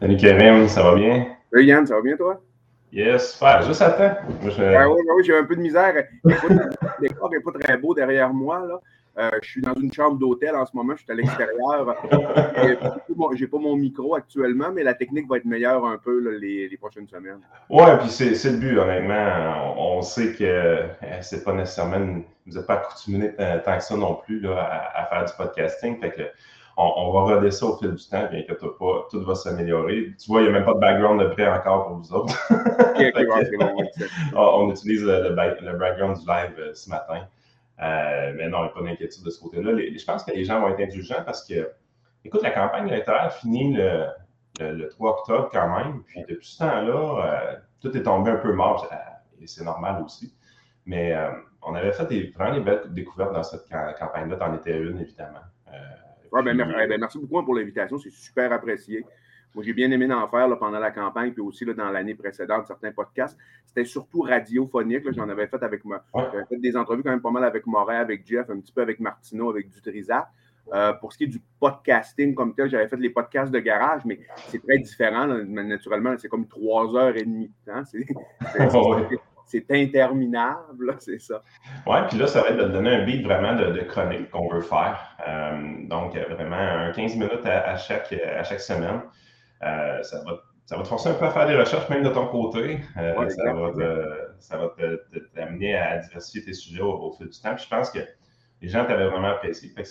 Salut Kevin, ça va bien? Salut Yann, ça va bien toi? Yes, super, juste à temps. oui, oui, j'ai un peu de misère. Écoute, le décor n'est pas très beau derrière moi. Là. Euh, je suis dans une chambre d'hôtel en ce moment, je suis à l'extérieur. Je n'ai pas mon micro actuellement, mais la technique va être meilleure un peu les, les, prochaines semaines. Oui, puis c'est le but, honnêtement. On, sait que euh, c'est pas nécessairement. Vous n'êtes pas accoutumé tant que ça non plus là, à, faire du podcasting. Fait que on, va regarder ça au fil du temps, bien que pas, tout va s'améliorer. Tu vois, il n'y a même pas de background de prêt encore pour vous autres. on, utilise le, background du live euh, ce matin. Euh, mais non, il n'y a pas d'inquiétude de ce côté-là. Je pense que les gens vont être indulgents parce que, écoute, la campagne électorale finit le, 3 octobre quand même. Puis depuis ce temps-là, euh, tout est tombé un peu mort. Et c'est normal aussi. Mais on avait fait des, vraiment des belles découvertes dans cette campagne-là. T'en étais une, évidemment. Ben, eh ben, merci beaucoup pour l'invitation. C'est super apprécié. Moi, j'ai bien aimé en faire pendant la campagne, puis aussi là, dans l'année précédente, certains podcasts. C'était surtout radiophonique. J'en avais fait avec moi. J'avais fait des entrevues quand même pas mal avec Moret, avec Jeff, un petit peu avec Martineau, avec Dutrisac. Euh, pour ce qui est du podcasting comme tel, j'avais fait les podcasts de garage, mais c'est très différent. naturellement, c'est comme trois heures et demie de temps. C'est, c'est interminable, c'est ça. Oui, puis là, ça va être de donner un beat vraiment de, chronique qu'on veut faire. Euh, donc, vraiment, un 15 minutes à, chaque, à chaque semaine. Euh, ça, va, ça va te forcer un peu à faire des recherches, même de ton côté. Euh, ça, va t'amener à diversifier tes sujets au, fil du temps. Puis je pense que les gens t'avaient vraiment apprécié. Fait que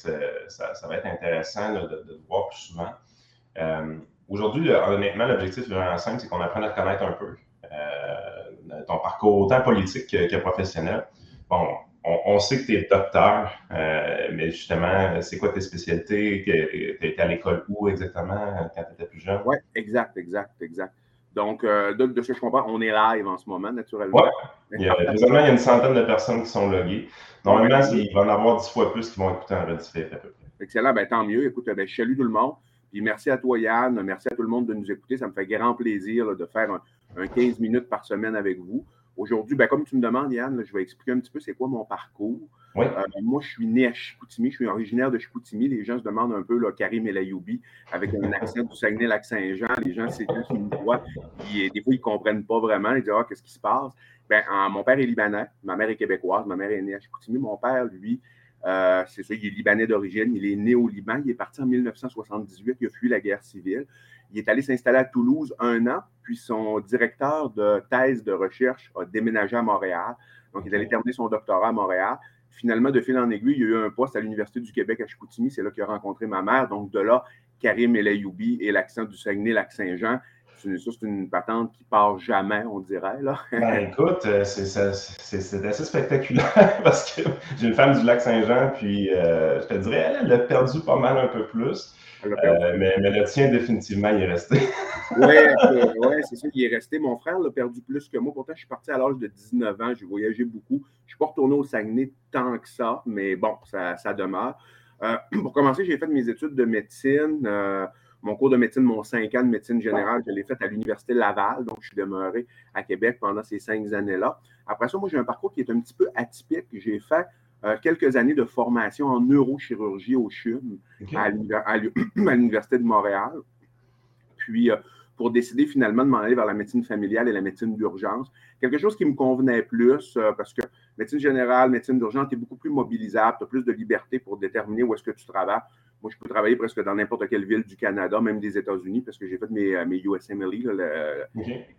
ça, va être intéressant de, te voir plus souvent. Aujourd'hui, honnêtement, l'objectif vraiment simple, c'est qu'on apprenne à te connaître un peu ton parcours autant politique que, professionnel. Bon, on, sait que tu es docteur, euh, mais justement, c'est quoi tes spécialités? Tu été à l'école où exactement quand tu étais plus jeune? Oui, exact, exact, exact. Donc, euh, de, ce que je comprends, on est live en ce moment, naturellement. Oui. Il y a, il y a une centaine de personnes qui sont loguées. Normalement, il va y en avoir dix fois plus qui vont écouter en redifféré à peu près. Excellent, ben, tant mieux. Écoute, ben, je salue tout le monde. Puis merci à toi, Yann. Merci à tout le monde de nous écouter. Ça me fait grand plaisir de faire un, un 15 minutes par semaine avec vous. Aujourd'hui, ben, comme tu me demandes, Yann, je vais expliquer un petit peu c'est quoi mon parcours. Euh, moi, je suis né à Chicoutimi, je suis originaire de Chicoutimi. Les gens se demandent un peu là, Karim El Ayoubi avec un accent du Saguenay-Lac-Saint-Jean. Les gens, c'est juste une voix. Puis, des fois, ils ne comprennent pas vraiment. Ils disent Ah, qu'est-ce qui se passe? Ben, mon père est libanais, ma mère est québécoise, ma mère est née à Chicoutimi. Mon père, lui, euh, c'est ça, il est libanais d'origine, il est né au Liban, il est parti en 1978, il a fui la guerre civile. Il est allé s'installer à Toulouse un an, puis son directeur de thèse de recherche a déménagé à Montréal. Donc, il est allé terminer son doctorat à Montréal. Finalement, de fil en aiguille, il y a eu un poste à l'Université du Québec à Chicoutimi. C'est là qu'il a rencontré ma mère. Donc, de là, Karim Elayoubi et l'accent du Saguenay-Lac-Saint-Jean. C'est une patente qui part jamais, on dirait. Là. Ben, écoute, euh, c'est assez spectaculaire parce que j'ai une femme du Lac-Saint-Jean, puis euh, je te dirais, elle, elle a perdu pas mal un peu plus. Euh, mais, le tien, définitivement, il est resté. oui, ouais, c'est ça, il est resté. Mon frère l'a perdu plus que moi. Pourtant, je suis parti à l'âge de 19 ans. J'ai voyagé beaucoup. Je ne suis pas retourné au Saguenay tant que ça, mais bon, ça, ça demeure. Euh, pour commencer, j'ai fait mes études de médecine. Euh, mon cours de médecine, mon 5 ans de médecine générale, je l'ai fait à l'Université Laval. Donc, je suis demeuré à Québec pendant ces cinq années-là. Après ça, moi, j'ai un parcours qui est un petit peu atypique. J'ai fait euh, quelques années de formation en neurochirurgie au CHUM à, l'Université de Montréal. Puis, euh, pour décider finalement de m'en aller vers la médecine familiale et la médecine d'urgence. Quelque chose qui me convenait plus euh, parce que médecine générale, médecine d'urgence, est beaucoup plus mobilisable, tu as plus de liberté pour déterminer où est-ce que tu travailles. Moi, je peux travailler presque dans n'importe quelle ville du Canada, même des États-Unis, parce que j'ai fait mes, mes USMLE,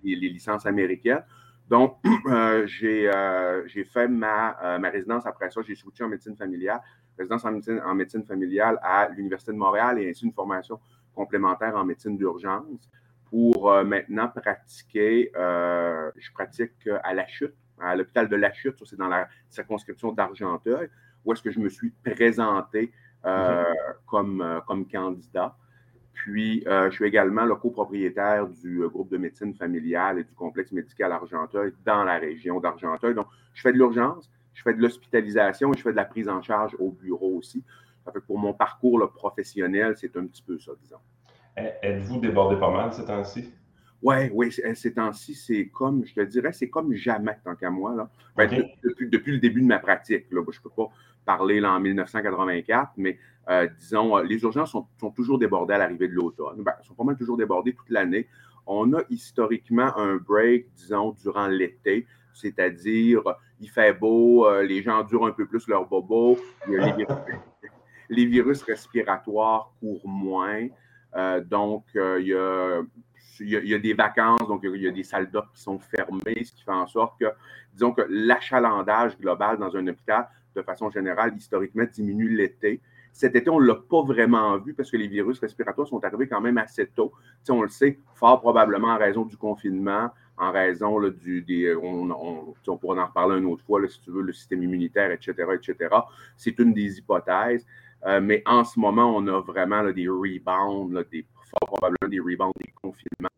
les, licences américaines. Donc, euh, euh, j'ai fait ma, euh, ma, résidence après ça. J'ai switché en médecine familiale, résidence en médecine, en médecine familiale à l'Université de Montréal et ainsi une formation complémentaire en médecine d'urgence pour maintenant pratiquer. je pratique à la chute, à l'hôpital de la chute, c'est dans la circonscription d'Argenteuil, où est-ce que je me suis présenté comme, comme candidat. Puis, euh, je suis également le copropriétaire du euh, groupe de médecine familiale et du complexe médical Argenteuil dans la région d'Argenteuil. Donc, je fais de l'urgence, je fais de l'hospitalisation et je fais de la prise en charge au bureau aussi. Ça fait pour mon parcours professionnel, c'est un petit peu ça, disons. Êtes-vous débordé pas mal ces temps-ci? Oui, oui, ces temps-ci, c'est comme, je te dirais, c'est comme jamais, tant qu'à moi. Là. Ben, depuis, le début de ma pratique. Là, je ne peux pas parler là, en 1984, mais disons, les urgences sont, toujours débordées à l'arrivée de l'automne. Ben, elles sont pas mal toujours débordées toute l'année. On a historiquement un break, disons, durant l'été, c'est-à-dire il fait beau, les gens durent un peu plus leur bobo, les virus respiratoires courent moins. Euh, donc, euh, il y, a, des vacances, donc il y a des salles d'op qui sont fermées, ce qui fait en sorte que, disons que l'achalandage global dans un hôpital, de façon générale, historiquement, diminue l'été. Cet été, on ne l'a pas vraiment vu parce que les virus respiratoires sont arrivés quand même assez tôt. on le sait, fort probablement en raison du confinement, en raison du. Des, on, pourra en reparler une autre fois, si tu veux, le système immunitaire, etc., etc. C'est une des hypothèses. Euh, mais en ce moment, on a vraiment des rebounds, des, probablement des rebounds des confinements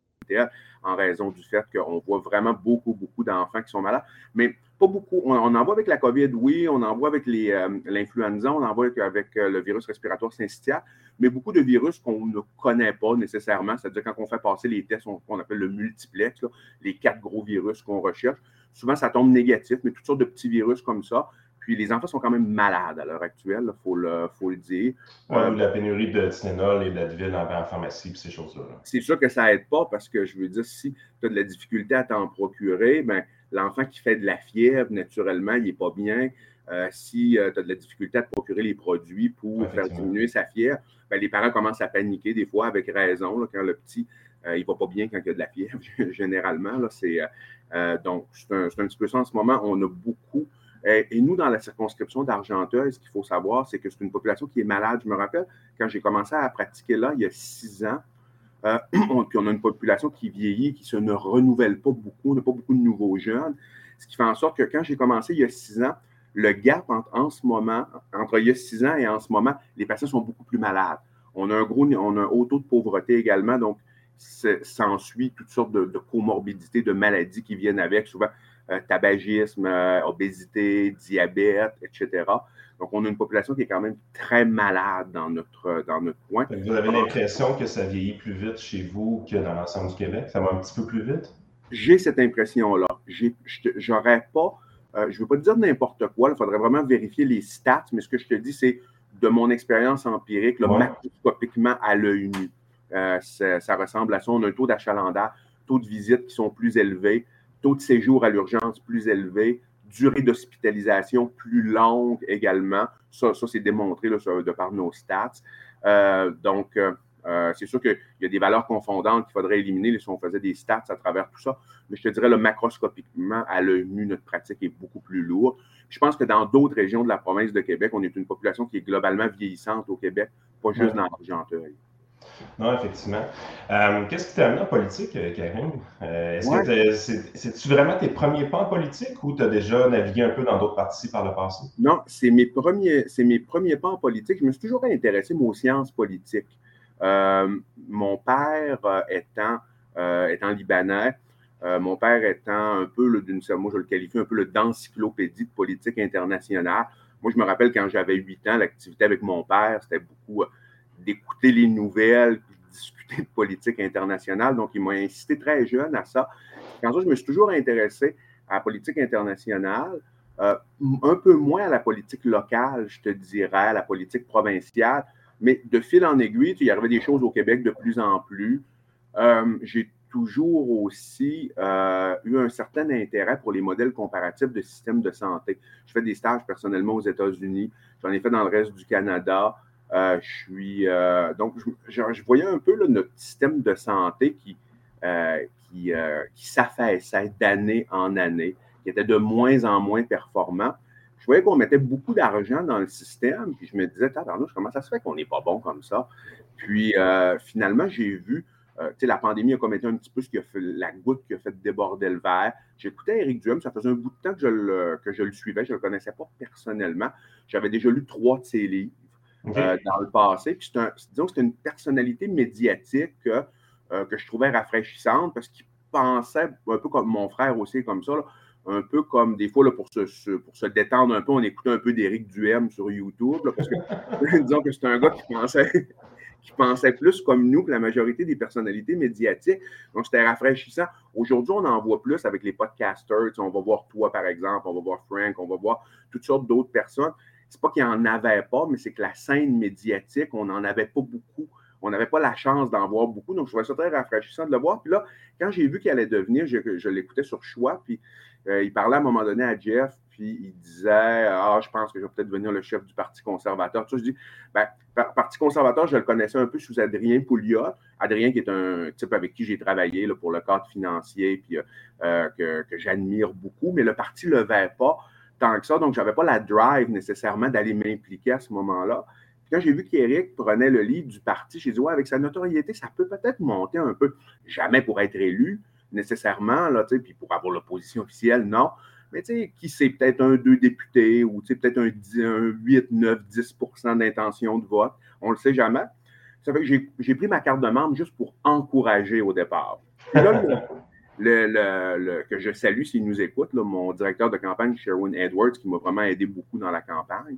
en raison du fait qu'on voit vraiment beaucoup, beaucoup d'enfants qui sont malades. Mais pas beaucoup. On, en voit avec la COVID, oui, on en voit avec euh, l'influenza, on en voit avec, euh, le virus respiratoire syncytial, mais beaucoup de virus qu'on ne connaît pas nécessairement. C'est-à-dire quand on fait passer les tests qu'on appelle le multiplex, les quatre gros virus qu'on recherche, souvent ça tombe négatif, mais toutes sortes de petits virus comme ça, puis les enfants sont quand même malades à l'heure actuelle, il faut le, faut le dire. Euh, la pénurie de Tylenol et d'Advil en, en pharmacie, puis ces choses-là. C'est sûr que ça n'aide pas parce que je veux dire, si tu as de la difficulté à t'en procurer, ben, l'enfant qui fait de la fièvre, naturellement, il n'est pas bien. Euh, si euh, tu as de la difficulté à te procurer les produits pour faire diminuer sa fièvre, ben, les parents commencent à paniquer des fois avec raison quand le petit il ne va pas bien quand il y a de la fièvre, généralement. Là, donc, c'est un, un, petit peu ça en ce moment. On a beaucoup et nous, dans la circonscription d'Argenteuil, ce qu'il faut savoir, c'est que c'est une population qui est malade. Je me rappelle, quand j'ai commencé à pratiquer là, il y a six ans, euh, on, a une population qui vieillit, qui se ne renouvelle pas beaucoup, on n'a pas beaucoup de nouveaux jeunes, ce qui fait en sorte que quand j'ai commencé il y a six ans, le gap entre, en ce moment, entre il y a six ans et en ce moment, les patients sont beaucoup plus malades. On a un gros, on a un haut taux de pauvreté également, donc s'ensuit toutes sortes de, comorbidités, de maladies qui viennent avec. Souvent, euh, tabagisme, euh, obésité, diabète, etc. Donc, on a une population qui est quand même très malade dans notre, dans notre coin. Vous avez l'impression que ça vieillit plus vite chez vous que dans l'ensemble du Québec? Ça va un petit peu plus vite? J'ai cette impression-là. J'aurais pas, euh, je ne veux pas te dire n'importe quoi, il faudrait vraiment vérifier les stats, mais ce que je te dis, c'est de mon expérience empirique, macroscopiquement à l'œil nu. ça, ça, ressemble à ça. On a un taux d'achalandage, taux de visite qui sont plus élevés taux de séjour à l'urgence plus élevé, durée d'hospitalisation plus longue également. Ça, ça c'est démontré là, de par nos stats. Euh, donc, euh, euh, c'est sûr qu'il y a des valeurs confondantes qu'il faudrait éliminer si on faisait des stats à travers tout ça. Mais je te dirais, le macroscopiquement, à l'œil nu, notre pratique est beaucoup plus lourde. Je pense que dans d'autres régions de la province de Québec, on est une population qui est globalement vieillissante au Québec, pas juste dans l'Argenteuil. Non, effectivement. Euh, qu'est-ce qui t'a amené en politique, euh, Karim? Euh, c'est-tu vraiment tes premiers pas en politique ou tu as déjà navigué un peu dans d'autres parties par le passé? Non, c'est mes, premiers, mes premiers pas en politique. Je me suis toujours intéressé, aux sciences politiques. mon père étant, étant libanais, mon père étant un peu, d'une moi je le qualifie un peu d'encyclopédie de politique internationale. Moi, je me rappelle quand j'avais 8 ans, l'activité avec mon père, c'était beaucoup d'écouter les nouvelles, puis discuter de politique internationale. Donc, il m'a incité très jeune à ça. Quand ça, je me suis toujours intéressé à la politique internationale, euh, un peu moins à la politique locale, je te dirais, à la politique provinciale. Mais de fil en aiguille, il y avait des choses au Québec de plus en plus. Euh, j'ai toujours aussi euh, eu un certain intérêt pour les modèles comparatifs de systèmes de santé. Je fais des stages personnellement aux États-Unis, j'en ai fait dans le reste du Canada. Euh, je suis euh, donc je, voyais un peu notre système de santé qui, euh, qui, s'affaissait d'année en année, qui était de moins en moins performant. Je voyais qu'on mettait beaucoup d'argent dans le système, puis je me disais, comment ça se fait qu'on n'est pas bon comme ça? Puis finalement, j'ai vu, tu sais, la pandémie a commetté un petit peu ce qui fait la goutte qui a fait déborder le verre. J'écoutais Eric Duhem, ça faisait un bout de temps que je le, que je le suivais, je ne le connaissais pas personnellement. J'avais déjà lu trois de ses livres. Euh, dans le passé. Puis un, disons que c'était une personnalité médiatique euh, que je trouvais rafraîchissante parce qu'il pensait un peu comme mon frère aussi, comme ça, un peu comme des fois pour, se, pour se détendre un peu, on écoutait un peu d'Éric Duhem sur YouTube, parce que disons que c'est un gars qui pensait, qui pensait plus comme nous que la majorité des personnalités médiatiques. Donc, c'était rafraîchissant. Aujourd'hui, on en voit plus avec les podcasters. on va voir toi, par exemple, on va voir Frank, on va voir toutes sortes d'autres personnes c'est pas qu'il n'y en avait pas, mais c'est que la scène médiatique, on n'en avait pas beaucoup. On n'avait pas la chance d'en voir beaucoup. Donc, je trouvais ça très rafraîchissant de le voir. Puis là, quand j'ai vu qu'il allait devenir, je, l'écoutais sur choix, puis euh, il parlait à un moment donné à Jeff, puis il disait Ah, je pense que je vais peut-être devenir le chef du Parti conservateur. Tout ça, je dis ben, Parti conservateur, je le connaissais un peu sous Adrien Pouliot. Adrien, qui est un type avec qui j'ai travaillé pour le cadre financier, puis euh, que, que j'admire beaucoup, mais le parti ne levait pas tant que ça, donc je n'avais pas la drive nécessairement d'aller m'impliquer à ce moment-là. Quand j'ai vu qu'Éric prenait le lead du parti, j'ai dit, ouais, avec sa notoriété, ça peut peut-être monter un peu. Jamais pour être élu, nécessairement, là, puis pour avoir l'opposition officielle, non. Mais tu sais, qui sait, peut-être un, deux députés ou peut-être un, 8, 9, 10% d'intention de vote. On ne le sait jamais. Ça fait que j'ai pris ma carte de membre juste pour encourager au départ. là, que je salue s'il nous écoute, mon directeur de campagne, Sherwin Edwards, qui m'a vraiment aidé beaucoup dans la campagne.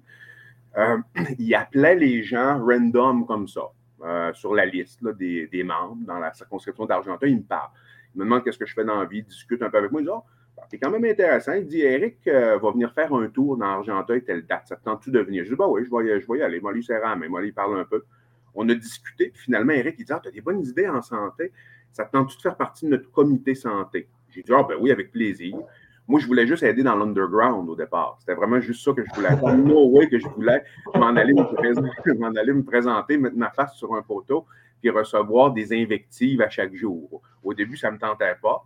Euh, il appelait les gens random comme ça, euh, sur la liste des, membres dans la circonscription d'Argentin. Il me parle. Il me demande qu'est-ce que je fais dans la vie, il discute un peu avec moi. Il dit oh, c'est quand même intéressant. Il dit Eric euh, va venir faire un tour dans Argentin telle date. Ça tente-tu de venir? Je dis bah oui, je vais, y aller. Moi, lui, c'est mais moi, il parle un peu. On a discuté. Puis finalement, Eric, il dit ah, tu as des bonnes idées en santé. Ça tente-tu de faire partie de notre comité santé? J'ai dit ah, ben oui, avec plaisir. Moi, je voulais juste aider dans l'underground au départ. C'était vraiment juste ça que je voulais. No way que je voulais m'en aller, me présenter, mettre ma face sur un poteau, puis recevoir des invectives à chaque jour. Au début, ça ne me tentait pas.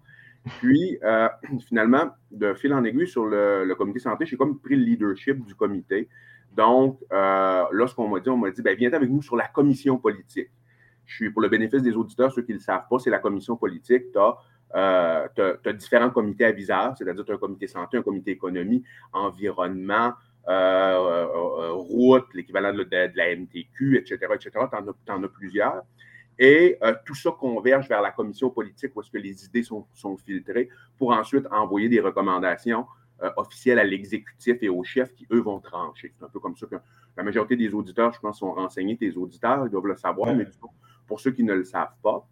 Puis, euh, finalement, de fil en aiguille sur le, comité santé, j'ai comme pris le leadership du comité. Donc, euh, lorsqu'on m'a dit, on m'a dit, ben, viens avec nous sur la commission politique. Je suis, pour le bénéfice des auditeurs, ceux qui ne le savent pas, c'est la commission politique. Tu as euh, tu as, différents comités aviseurs, c'est-à-dire tu as un comité santé, un comité économie, environnement, euh, euh, route, l'équivalent de, la MTQ, etc., etc. Tu en, as plusieurs. Et tout ça converge vers la commission politique où est-ce que les idées sont, filtrées pour ensuite envoyer des recommandations officielles à l'exécutif et aux chefs qui, eux, vont trancher. C'est un peu comme ça que la majorité des auditeurs, je pense, sont renseignés. Tes auditeurs, ils doivent le savoir, mais pour ceux qui ne le savent pas,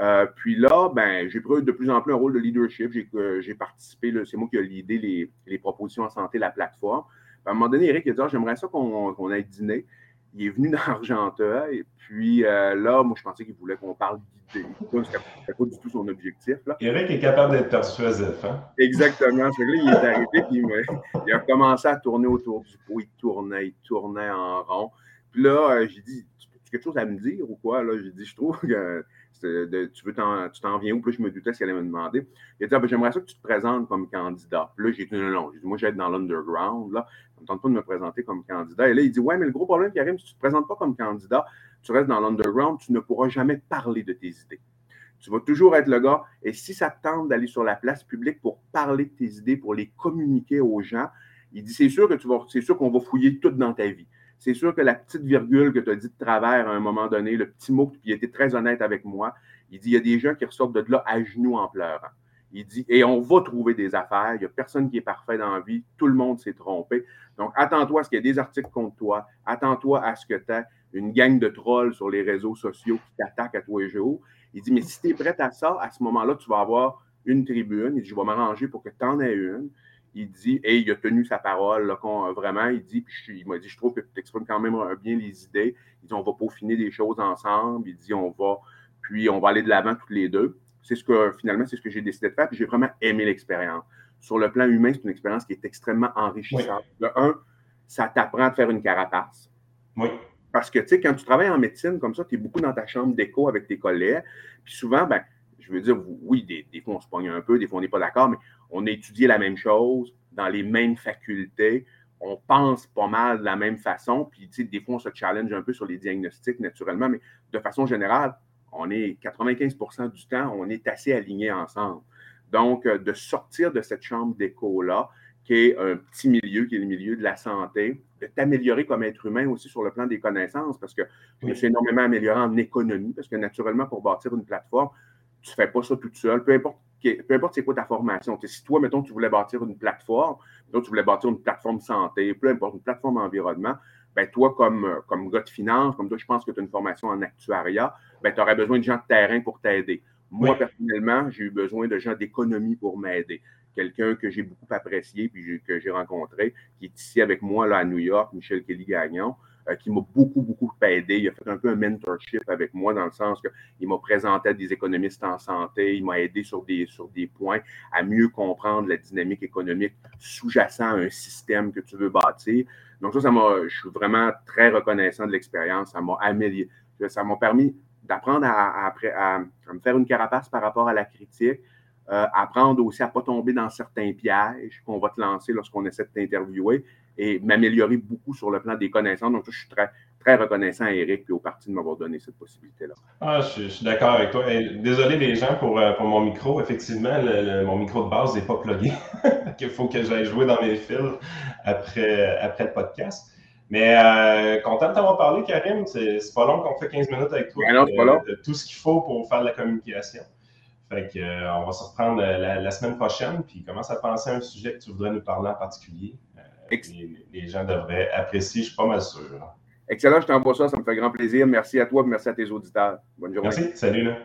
euh, puis là, ben, j'ai pris de plus en plus un rôle de leadership. J'ai euh, participé, c'est moi qui ai l'idée les, les, propositions en santé, la plateforme. à un moment donné, Eric a dit ah, J'aimerais ça qu'on aille dîner. Il est venu dans et puis euh, là, moi, je pensais qu'il voulait qu'on parle d'idées. C'était pas du tout son objectif. Là. Eric est capable d'être persuasif. Hein? Exactement. là, il est arrivé et il, il, a commencé à tourner autour du pot. Il tournait, il tournait en rond. Puis là, j'ai dit Tu quelque chose à me dire ou quoi J'ai dit Je trouve que tu veux t'en viens où? Puis je me doutais ce qu'elle allait me demander. Il a dit, ah, ben, j'aimerais ça que tu te présentes comme candidat. Puis là, j'ai dit, non, non, j'ai dit, moi, être dans l'underground, là. Ça ne me tente pas de me présenter comme candidat. Et là, il dit, ouais, mais le gros problème, Karim, si tu ne te présentes pas comme candidat, tu restes dans l'underground, tu ne pourras jamais parler de tes idées. Tu vas toujours être le gars. Et si ça te tente d'aller sur la place publique pour parler de tes idées, pour les communiquer aux gens, il dit, c'est sûr que tu vas, c'est sûr qu'on va fouiller tout dans ta vie c'est sûr que la petite virgule que tu as dit de travers à un moment donné, le petit mot, puis il était très honnête avec moi, il dit il y a des gens qui ressortent de là à genoux en pleurant. Il dit et on va trouver des affaires, il n'y a personne qui est parfait dans la vie, tout le monde s'est trompé. Donc attends-toi à ce qu'il y ait des articles contre toi, attends-toi à ce que tu aies une gang de trolls sur les réseaux sociaux qui t'attaquent à tous les jours. Il dit mais si tu es prêt à ça, à ce moment-là, tu vas avoir une tribune. Il dit je vais m'arranger pour que tu en aies une il dit, et il a tenu sa parole, là, vraiment, il dit, puis il m'a dit, je trouve que tu exprimes quand même bien les idées. Il dit, on va peaufiner des choses ensemble. Il dit, on va, puis on va aller de l'avant tous les deux. C'est ce que, finalement, c'est ce que j'ai décidé de faire, puis j'ai vraiment aimé l'expérience. Sur le plan humain, c'est une expérience qui est extrêmement enrichissante. Le un, ça t'apprend à faire une carapace. Oui. Parce que, tu sais, quand tu travailles en médecine comme ça, tu es beaucoup dans ta chambre d'écho avec tes collègues. Puis souvent, ben, je veux dire, oui, des, fois, on se pogne un peu, des fois, on n'est pas d'accord, mais on a étudié la même chose dans les mêmes facultés. On pense pas mal de la même façon. Puis, tu sais, des fois, on se challenge un peu sur les diagnostics naturellement, mais de façon générale, on est 95% du temps, on est assez alignés ensemble. Donc, euh, de sortir de cette chambre d'écho-là, qui est un petit milieu, qui est le milieu de la santé, de t'améliorer comme être humain aussi sur le plan des connaissances, parce que je me suis énormément amélioré en économie, parce que naturellement, pour bâtir une plateforme, tu ne fais pas ça toute seule, peu importe, peu importe c'est quoi ta formation. si toi, mettons, tu voulais bâtir une plateforme, mettons, tu voulais bâtir une plateforme santé, peu importe, une plateforme environnement, ben toi, comme, comme gars de finance, comme toi, je pense que tu as une formation en actuariat, ben, tu aurais besoin de gens de terrain pour t'aider. Moi, personnellement, j'ai eu besoin de gens d'économie pour m'aider. quelqu'un que j'ai beaucoup apprécié puis que j'ai rencontré, qui est ici avec moi là, à New York, Michel Kelly-Gagnon, euh, qui m'a beaucoup, beaucoup aidé. Il a fait un peu un mentorship avec moi dans le sens qu'il m'a présenté à des économistes en santé, il m'a aidé sur des, sur des points à mieux comprendre la dynamique économique sous-jacent à un système que tu veux bâtir. Donc ça, ça m'a, je suis vraiment très reconnaissant de l'expérience. Ça m'a amélioré. Ça m'a permis d'apprendre à, à, à, me faire une carapace par rapport à la critique, euh, apprendre aussi à ne pas tomber dans certains pièges qu'on va te lancer lorsqu'on essaie de t'interviewer et m'améliorer beaucoup sur le plan des connaissances. Donc, je suis très, très reconnaissant à Eric et au parti de m'avoir donné cette possibilité-là. Ah, je, suis d'accord avec toi. désolé les gens pour, euh, pour mon micro. Effectivement, mon micro de base n'est pas plugué. Il faut que j'aille jouer dans mes fils après, après le podcast. Mais euh, content de t'avoir parlé, Karim. C'est pas long qu'on fait 15 minutes avec toi. Non, pas long. De, tout ce qu'il faut pour faire de la communication. Fait que, euh, on va se reprendre la, semaine prochaine, puis commence à penser à un sujet que tu voudrais nous parler en particulier. Les, gens devraient apprécier, je suis pas mal sûr. Excellent, je t'envoie ça, ça me fait grand plaisir. Merci à toi, et merci à tes auditeurs. Bonne journée. Merci, salut. Là.